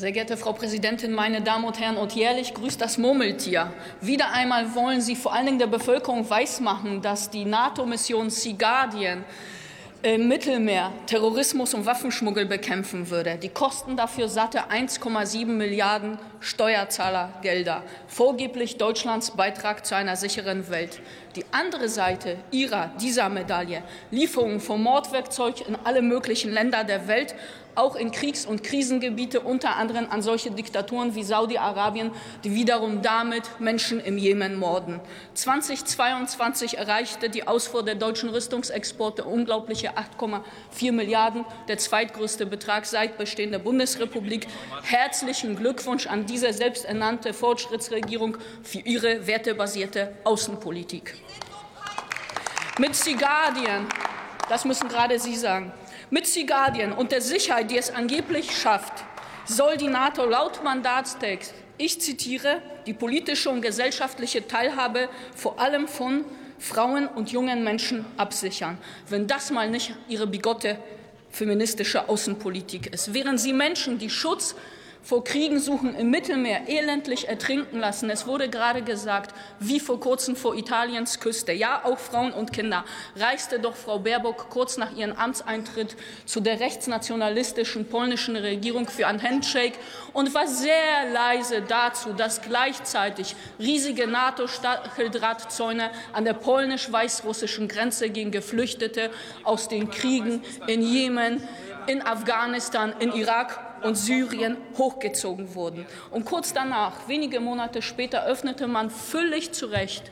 Sehr geehrte Frau Präsidentin, meine Damen und Herren, und jährlich grüßt das Murmeltier. Wieder einmal wollen Sie vor allen Dingen der Bevölkerung weismachen, dass die NATO-Mission Sea Guardian im Mittelmeer Terrorismus und Waffenschmuggel bekämpfen würde. Die Kosten dafür satte 1,7 Milliarden Steuerzahlergelder. Vorgeblich Deutschlands Beitrag zu einer sicheren Welt. Die andere Seite ihrer, dieser Medaille, Lieferungen von Mordwerkzeug in alle möglichen Länder der Welt, auch in Kriegs- und Krisengebiete, unter anderem an solche Diktaturen wie Saudi-Arabien, die wiederum damit Menschen im Jemen morden. 2022 erreichte die Ausfuhr der deutschen Rüstungsexporte unglaubliche 8,4 Milliarden, der zweitgrößte Betrag seit Bestehen der Bundesrepublik. Herzlichen Glückwunsch an diese selbsternannte Fortschrittsregierung für ihre wertebasierte Außenpolitik. Mit Sea Guardian, das müssen gerade Sie sagen, mit Guardian und der Sicherheit, die es angeblich schafft, soll die NATO laut Mandatstext, ich zitiere, die politische und gesellschaftliche Teilhabe vor allem von Frauen und jungen Menschen absichern. Wenn das mal nicht ihre bigotte feministische Außenpolitik ist. Während Sie Menschen, die Schutz vor Kriegen suchen, im Mittelmeer elendlich ertrinken lassen. Es wurde gerade gesagt, wie vor kurzem vor Italiens Küste. Ja, auch Frauen und Kinder. Reiste doch Frau Baerbock kurz nach ihrem Amtseintritt zu der rechtsnationalistischen polnischen Regierung für ein Handshake und war sehr leise dazu, dass gleichzeitig riesige NATO-Stacheldrahtzäune an der polnisch-weißrussischen Grenze gegen Geflüchtete aus den Kriegen in Jemen, in Afghanistan, in Irak und Syrien hochgezogen wurden. Und kurz danach, wenige Monate später, öffnete man völlig zu Recht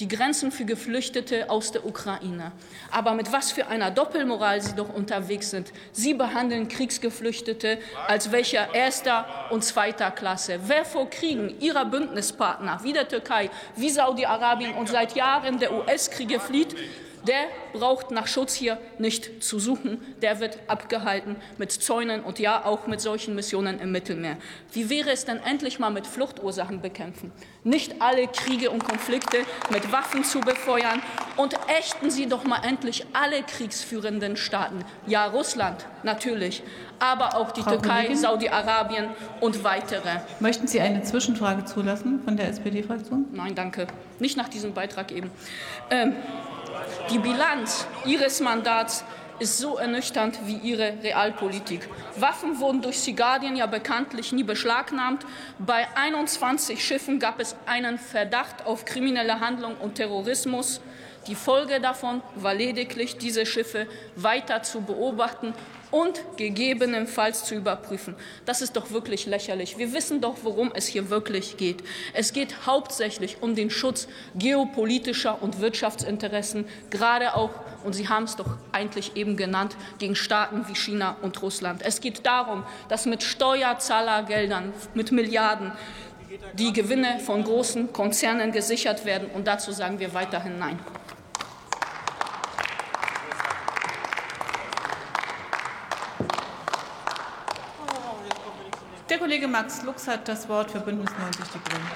die Grenzen für Geflüchtete aus der Ukraine. Aber mit was für einer Doppelmoral sie doch unterwegs sind. Sie behandeln Kriegsgeflüchtete als welcher erster und zweiter Klasse. Wer vor Kriegen ihrer Bündnispartner wie der Türkei, wie Saudi-Arabien und seit Jahren der US-Kriege flieht, der braucht nach Schutz hier nicht zu suchen. Der wird abgehalten mit Zäunen und ja auch mit solchen Missionen im Mittelmeer. Wie wäre es denn endlich mal mit Fluchtursachen bekämpfen? Nicht alle Kriege und Konflikte mit Waffen zu befeuern und ächten Sie doch mal endlich alle kriegsführenden Staaten. Ja, Russland natürlich, aber auch die Frau Türkei? Saudi-Arabien und weitere. Möchten Sie eine Zwischenfrage zulassen von der SPD-Fraktion? Nein, danke. Nicht nach diesem Beitrag eben. Ähm, die Bilanz Ihres Mandats ist so ernüchternd wie Ihre Realpolitik. Waffen wurden durch Sea Guardian ja bekanntlich nie beschlagnahmt. Bei 21 Schiffen gab es einen Verdacht auf kriminelle Handlung und Terrorismus. Die Folge davon war lediglich, diese Schiffe weiter zu beobachten und gegebenenfalls zu überprüfen. Das ist doch wirklich lächerlich. Wir wissen doch, worum es hier wirklich geht. Es geht hauptsächlich um den Schutz geopolitischer und Wirtschaftsinteressen, gerade auch, und Sie haben es doch eigentlich eben genannt, gegen Staaten wie China und Russland. Es geht darum, dass mit Steuerzahlergeldern, mit Milliarden, die Gewinne von großen Konzernen gesichert werden. Und dazu sagen wir weiterhin Nein. Der Kollege Max Lux hat das Wort für Bündnis 90 Die Grünen.